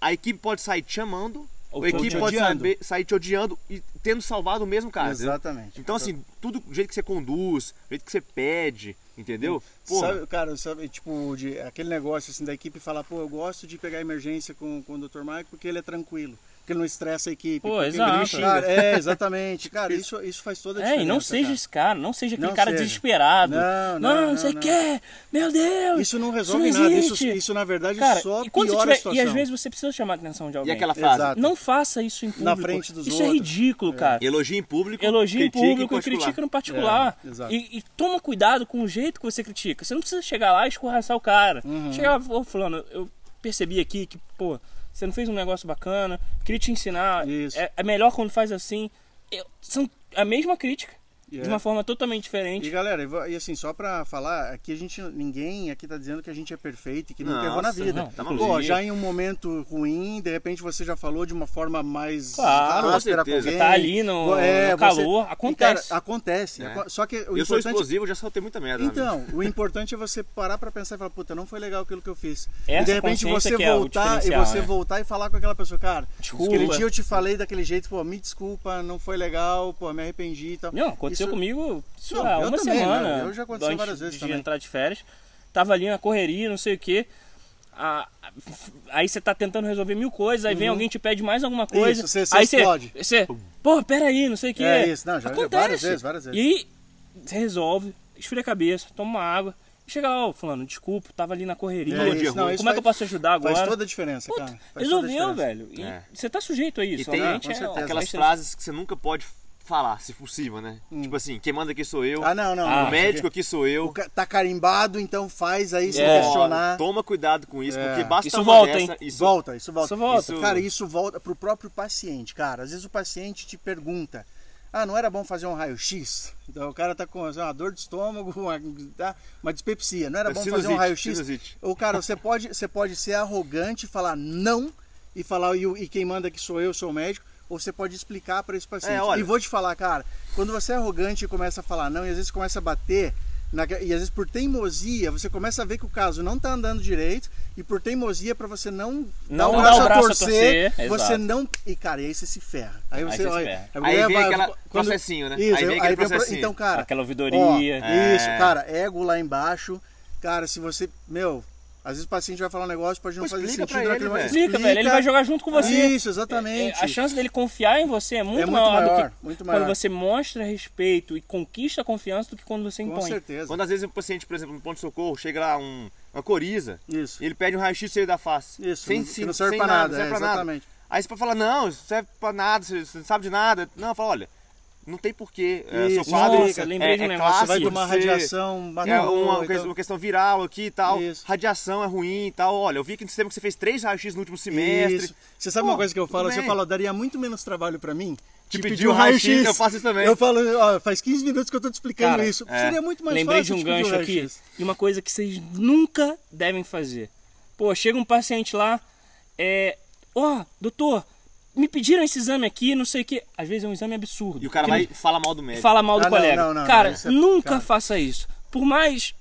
A equipe pode sair te chamando, Ou a equipe pode saber- sair te odiando e tendo salvado o mesmo cara. Exatamente. Então, assim, tudo do jeito que você conduz, do jeito que você pede, entendeu? Pô, Sabe, cara, sabe, tipo, de, aquele negócio assim da equipe falar, pô, eu gosto de pegar emergência com, com o Dr. Mike porque ele é tranquilo. Porque ele não estressa a equipe. Pô, exato. Cara, é, exatamente. Cara, isso, isso faz toda a diferença. É, e não seja cara. esse cara, não seja aquele Não cara seja. desesperado. Não, não, não, não, você não. quer? Meu Deus! Isso não resolve isso nada. existe. Isso, isso, na verdade, Cara, só e, piora tiver- a situação. e às vezes você precisa chamar a atenção de E alguém. aquela frase? Exato. Não faça isso em público. Na frente dos isso é outros. ridículo, cara. Elogia em público, Elogia em público e critica no particular. É, exato. e, e toma cuidado com o jeito que você critica. Você não precisa chegar lá e escorraçar o cara. Uhum. Chegar lá, ô fulano, eu percebi aqui que, pô, você não fez um negócio bacana, queria te ensinar. Isso. É, é melhor quando faz assim. Eu- são a mesma crítica, de uma forma totalmente diferente. galera, e vo- e assim, só pra falar, aqui a gente, ninguém aqui tá dizendo que a gente é perfeito e que nunca errou na vida. não, tá Pô, já em um momento ruim, de repente você já falou de uma forma mais Claro, com áspera certeza. alguém. Tá ali no- É, no você- calor, e, acontece. cara, acontece. É. Aco- Só que o Eu sou explosivo, já soltei muita merda. Então, o importante é você parar pra pensar e falar, puta, não foi legal aquilo que eu fiz. Essa e de repente você é voltar e você né? voltar e falar com aquela pessoa, cara, Desculpa. aquele dia eu te falei daquele jeito, pô, me desculpa, não foi legal, pô, me arrependi e tal. Não, aconteceu Isso- comigo isso Não, há eu uma também, semana. né? Eu já aconteceu antes várias vezes de também. entrar de férias. Tava ali na correria, não sei o quê. Ah, aí você tá tentando resolver mil coisas, aí vem alguém e te pede mais alguma coisa. Uhum. Isso, você- você aí explode. Você, pô, peraí, não sei o quê. É isso, não, já- já Acontece. várias vezes, várias vezes. E você resolve, esfria a cabeça, toma uma água. E chega lá, ó, fulano, desculpa, tava ali na correria. É isso, não, isso Como é que eu faz- posso ajudar agora? Faz toda a diferença, Puta, cara. Faz resolveu, diferença. velho. E É. você tá sujeito a isso. E tem é. Aquelas frases que você nunca pode falar, se possível, né? Tipo assim, quem manda aqui sou eu, Ah, não, não. Ah, o médico aqui sou O eu. ca- Tá carimbado, então faz aí sem É. questionar. Toma cuidado com isso, É. porque basta Isso uma volta, dessa, hein? Isso Volta, isso volta. Isso volta. Isso- Cara, isso volta pro próprio paciente, cara. Às vezes o paciente te pergunta: ah, não era bom fazer um raio-x? Então o cara tá com assim, uma dor de estômago, uma, tá? uma dispepsia. Não era É bom fazer sinusite, um raio-x? sinusite. O cara, você pode, você pode ser arrogante e falar não e falar e, e quem manda aqui sou eu, sou o médico. Ou você pode explicar para esse paciente. É, olha- E vou te falar, cara, quando você é arrogante e começa a falar não, e às vezes começa a bater, na- e às vezes por teimosia, você começa a ver que o caso não tá andando direito, e por teimosia, para você não, Não dar o braço, a braço a torcer, torcer, você exato. não. E cara, e aí você se ferra. Aí você. você se olha, é Aí vem vai- aquele processinho, né? Isso, Aí vem aí aquele pro- processinho. Então, cara. Aquela ouvidoria. ó, Isso, É. cara, ego lá embaixo. Cara, se você. Meu, às vezes o paciente vai falar um negócio, pode não Pô, fazer explica sentido pra ele, naquele momento. velho. Explica, velho. Ele vai jogar junto com você. Isso, exatamente. É, A chance dele confiar em você é muito, É muito maior, maior, do que muito quando maior. você mostra respeito e conquista a confiança do que quando você Com impõe. certeza. Quando às vezes o paciente, por exemplo, no ponto-socorro, chega lá um, uma coriza, Isso. e ele pede um raio-x da face. Isso, sem, que sem- não serve sem pra nada, nada, não serve é, pra nada. exatamente. Aí você pode falar, não, isso serve pra nada, você não sabe de nada. Não, fala, olha, não tem porquê. É, seu Isso, quadro Nossa, lembrei é, de um é negócio. clássico Você vai de tomar radiação, É uma, então- uma questão viral aqui e tal. Isso. Radiação é ruim e tal. Olha, eu vi que no sistema que você fez três raios-x no último semestre. Isso. Você sabe Pô, uma coisa que eu falo? Você fala, daria muito menos trabalho pra mim Te te pedir um um raio-x. raio-x, eu faço isso também. Eu falo, ó, faz 15 minutos que eu tô te explicando Cara, isso. é. Seria muito mais Lembrei de fácil um te pedir gancho aqui raio-x. e uma coisa que vocês nunca devem fazer. Pô, chega um paciente lá, é. Ó, doutor, me pediram esse exame aqui, não sei o que. Às vezes é um exame absurdo. E o cara vai não- e fala mal do médico. fala mal do Ah, não, colega. não, não, cara, não, isso é- nunca cara. faça isso. Por mais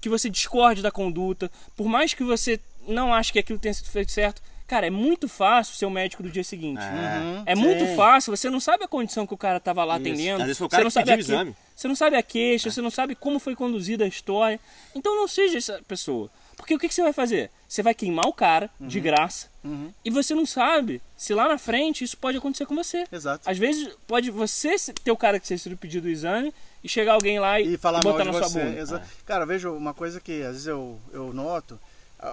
que você discorde da conduta, por mais que você não ache que aquilo tenha sido feito certo, cara, é muito fácil ser o médico do dia seguinte. Uhum, É sim. muito fácil, você não sabe a condição que o cara tava lá atendendo. Às vezes foi o você cara não que sabe pediu o exame. Você não sabe a queixa, você não sabe como foi conduzida a história. Então não seja essa pessoa. Porque o que, que você vai fazer? Você vai queimar o cara de Uhum. graça e você não sabe se lá na frente isso pode acontecer com você. Exato. Às vezes pode você se- ter o cara que você sido pedido o exame e chegar alguém lá e, E falar e mal botar de na você. sua bunda. Exa- Cara, veja uma coisa que às vezes eu, eu noto.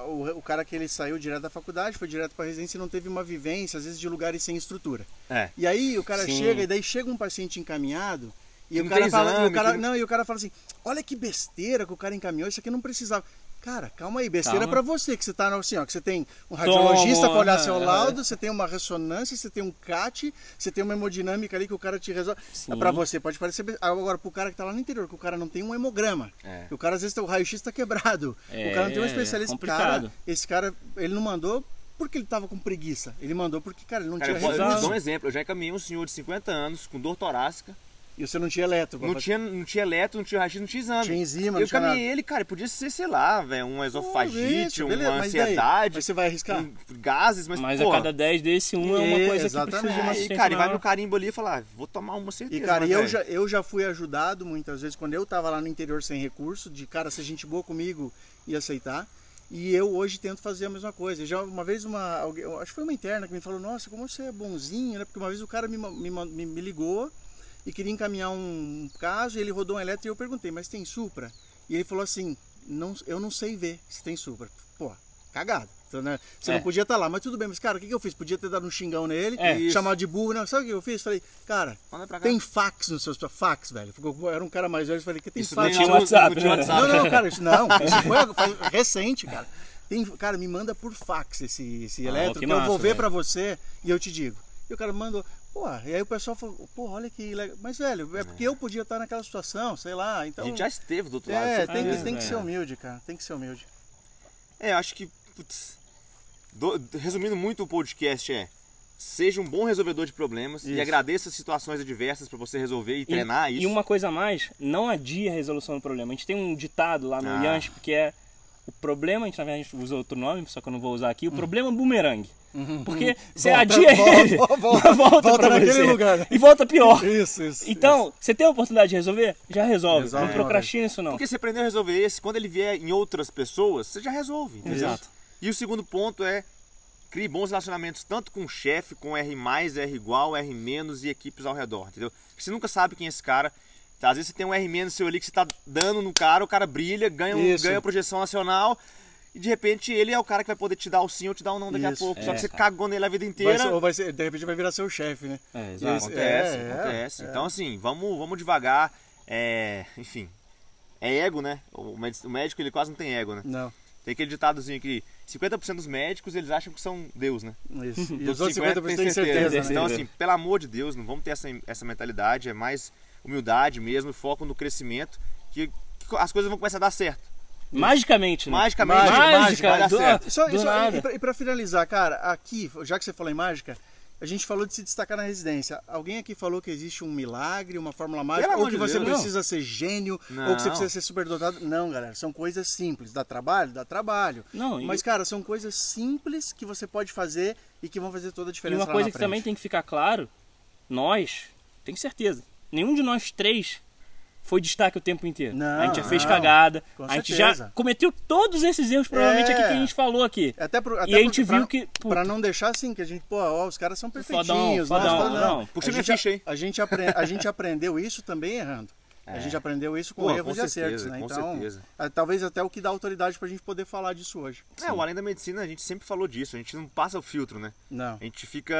O, o cara que ele saiu direto da faculdade, foi direto pra residência e não teve uma vivência, às vezes, de lugares sem estrutura. É. E aí o cara Sim. chega, e daí chega um paciente encaminhado, e o fala. e exame, o cara, que- Não, e o cara fala assim: olha que besteira que o cara encaminhou, isso aqui não precisava. Cara, calma aí, besteira Calma. pra você, que você tá assim, ó, que você tem um radiologista Toma, pra olhar seu é. laudo, você tem uma ressonância, você tem um CAT, você tem uma hemodinâmica ali que o cara te resolve. Sim. Pra você pode parecer. Agora, pro cara que tá lá no interior, que o cara não tem um hemograma. É. O cara às vezes tem o raio-x tá quebrado. É, o cara não tem um é especialista. complicado. Cara, esse cara, ele não mandou porque ele tava com preguiça. Ele mandou porque, cara, ele não Cara, tinha eu te dou um exemplo. Eu já encaminhei um senhor de 50 anos com dor torácica. E você não tinha eletro. Não fazer. tinha, não tinha eletro, não tinha raio não tinha exame. Tinha enzima, Eu tinha encaminhei nada. ele, cara, podia ser, sei lá, velho, uma esofagite, uma beleza, ansiedade. Mas você vai arriscar? um- gases, mas, Mas pô, a cada 10 desse, um é uma É, coisa que precisa de uma exatamente. Assistência cara, e vai no carimbo ali e falar, ah, vou tomar uma certeza. E, cara, eu já, eu já fui ajudado muitas vezes quando eu tava lá no interior sem recurso, de cara ser gente boa comigo e aceitar. E eu hoje tento fazer a mesma coisa. Já uma vez uma alguém, acho que foi uma interna que me falou: "Nossa, como você é bonzinho", né? Porque uma vez o cara me, me, me ligou e queria encaminhar um caso, e ele rodou um elétrico e eu perguntei: "Mas tem Supra?" E ele falou assim: "Não, eu não sei ver se tem Supra". Pô, cagado. Então, né? Você é. não podia estar tá lá, mas tudo bem. Mas, cara, o que, que eu fiz? Podia ter dado um xingão nele, é, chamado de burro. Não, sabe o que eu fiz? Falei, cara, tem fax no seu fax, velho. Eu era um cara mais velho, falei, que tem isso fax. Não tinha WhatsApp, não, né? não, não, cara, isso não. Isso foi, foi recente, cara. Tem, cara, me manda por fax esse, esse ah, elétrico, que, que massa, eu vou ver para você e eu te digo. E o cara mandou, pô, e aí o pessoal falou, pô, olha que legal. Mas, velho, é porque eu podia estar naquela situação, sei lá. Então, a gente já esteve do outro lado. É, tem, que, tem que ser humilde, cara. Tem que ser humilde. É, acho que, putz, do, resumindo muito o podcast é seja um bom resolvedor de problemas isso. e agradeça situações adversas para você resolver e, e, treinar isso. E uma coisa a mais, não adie a resolução do problema. A gente tem um ditado lá no ah. Yansp que é o problema, a gente na verdade usa outro nome, só que eu não vou usar aqui, o hum. problema bumerangue. Uhum, Porque uhum. você volta, adia volta, ele, volta, volta, volta, volta naquele você, lugar. E volta pior. Isso, isso. Então, isso. você tem a oportunidade de resolver? Já resolve. resolve não procrastina isso não. Porque você aprendeu a resolver esse, quando ele vier em outras pessoas, você já resolve. Entendeu? Exato. E o segundo ponto é crie bons relacionamentos tanto com o chefe, com R+, R igual, R menos e equipes ao redor, entendeu? Porque você nunca sabe quem é esse cara. Às vezes você tem um R menos seu ali que você está dando no cara, o cara brilha, ganha, um, ganha projeção nacional e de repente ele é o cara que vai poder te dar o sim ou te dar o não daqui Isso. a pouco. É, Só que você cara. cagou nele a vida inteira. Vai ser, ou vai ser, de repente vai virar seu chefe, né? É, exato. Acontece, é, acontece. É, então assim, vamos, vamos devagar. É, enfim, é ego, né? O médico ele quase não tem ego, né? Não. Tem aquele ditadozinho que 50% dos médicos eles acham que são Deus, né? Isso. E os outros 50%, 50 têm certeza. né? Então, assim, pelo amor de Deus, não vamos ter essa, essa mentalidade, é mais humildade mesmo, foco no crescimento, que, que as coisas vão começar a dar certo. Magicamente, né? Magicamente, mágica, mágica, dar certo. Só, só, e, e para finalizar, cara, aqui, já que você falou em mágica, a gente falou de se destacar na residência. Alguém aqui falou que existe um milagre, uma fórmula mágica, ou que você Deus. precisa ser gênio, não. ou que você precisa ser superdotado. Não, galera, são coisas simples. Dá trabalho? Dá trabalho. Não, Mas, cara, são coisas simples que você pode fazer e que vão fazer toda a diferença. E uma coisa que também tem que ficar claro: nós, tenho certeza, nenhum de nós três foi destaque o tempo inteiro. Não, a gente já fez não, cagada, a gente já cometeu todos esses erros provavelmente é, aqui que a gente falou aqui. Até pro, até e a gente viu que puta, para não deixar assim que a gente, pô, ó, os caras são perfeitinhos, fodão, fodão, não, não. Puxa minha ficha aí. A gente, aprend, a gente aprendeu isso também errando. É. A gente aprendeu isso com pô, erros com e acertos, né? Então, certeza. talvez até o que dá autoridade pra gente poder falar disso hoje. É, Sim. o Além da Medicina, a gente sempre falou disso, a gente não passa o filtro, né? Não. A gente fica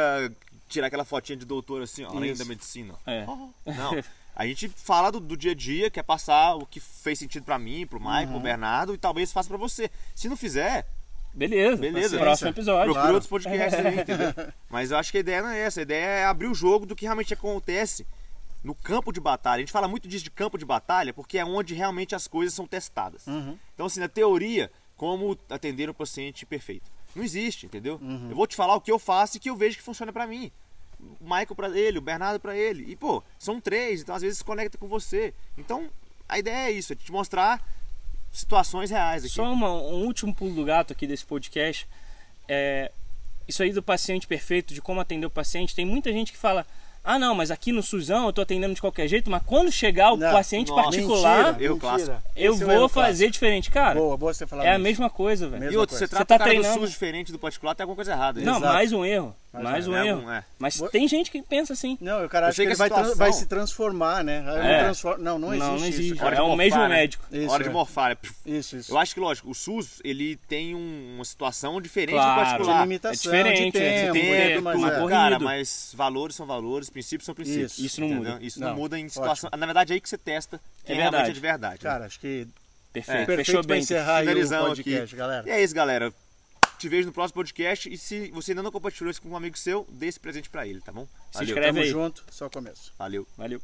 tirar aquela fotinha de doutor assim, ó, Além da Medicina. É. Não. A gente fala do, do, dia a dia, quer passar o que fez sentido para mim, pro Mike, uhum. pro Bernardo, e talvez faça para você. Se não fizer, Beleza, beleza. Próximo episódio. Procura claro. outros podcasts aí, entendeu? Mas eu acho que a ideia não é essa. A ideia é abrir o jogo do que realmente acontece no campo de batalha. A gente fala muito disso de campo de batalha porque é onde realmente as coisas são testadas. Uhum. Então, assim, na teoria, como atender um paciente perfeito. Não existe, entendeu? Uhum. Eu vou te falar o que eu faço e que eu vejo que funciona para mim Michael para ele, o Bernardo para ele. E, pô, são três, então às vezes se conecta com você. Então, a ideia é isso, é te mostrar situações reais aqui. Só uma, um último pulo do gato aqui desse podcast. É, isso aí do paciente perfeito, de como atender o paciente, tem muita gente que fala ah, não, mas aqui no SUSão eu tô atendendo de qualquer jeito, mas quando chegar o não, paciente nossa, particular, mentira, eu, mentira. eu vou fazer diferente, cara. Boa, boa você falar. É a mesma coisa, velho. E outro, você trata você tá o cara treinando... do SUS diferente do particular, tem alguma coisa errada. Não, Exato. mais um erro. Mais, mais um, erro. É. Mas tem gente que pensa assim. Não, o cara acha que, que ele vai, situação... vai, se transformar, né? É. Não, transforma... não, não, existe. Não, não existe. Isso, é o mesmo né? médico. Isso, Hora de é. morfar. Isso, isso. Eu acho que, lógico, o SUS ele tem uma situação diferente claro, do particular. De limitação, é diferente, de tempo, tempo, mas, é. cara, mas valores são valores, princípios são princípios. Isso, isso não muda. Isso não, muda em situação. Ótimo. Na verdade, é aí que você testa quem é realmente é de verdade. Cara, acho que Perfeito, é, fechou bem. encerrar o podcast, aqui. galera. E é isso, galera. Te vejo no próximo podcast. E se você ainda não compartilhou isso com um amigo seu, dê esse presente pra ele, tá bom? Valeu. Se inscreve Tamo aí. junto, só começo. Valeu. Valeu.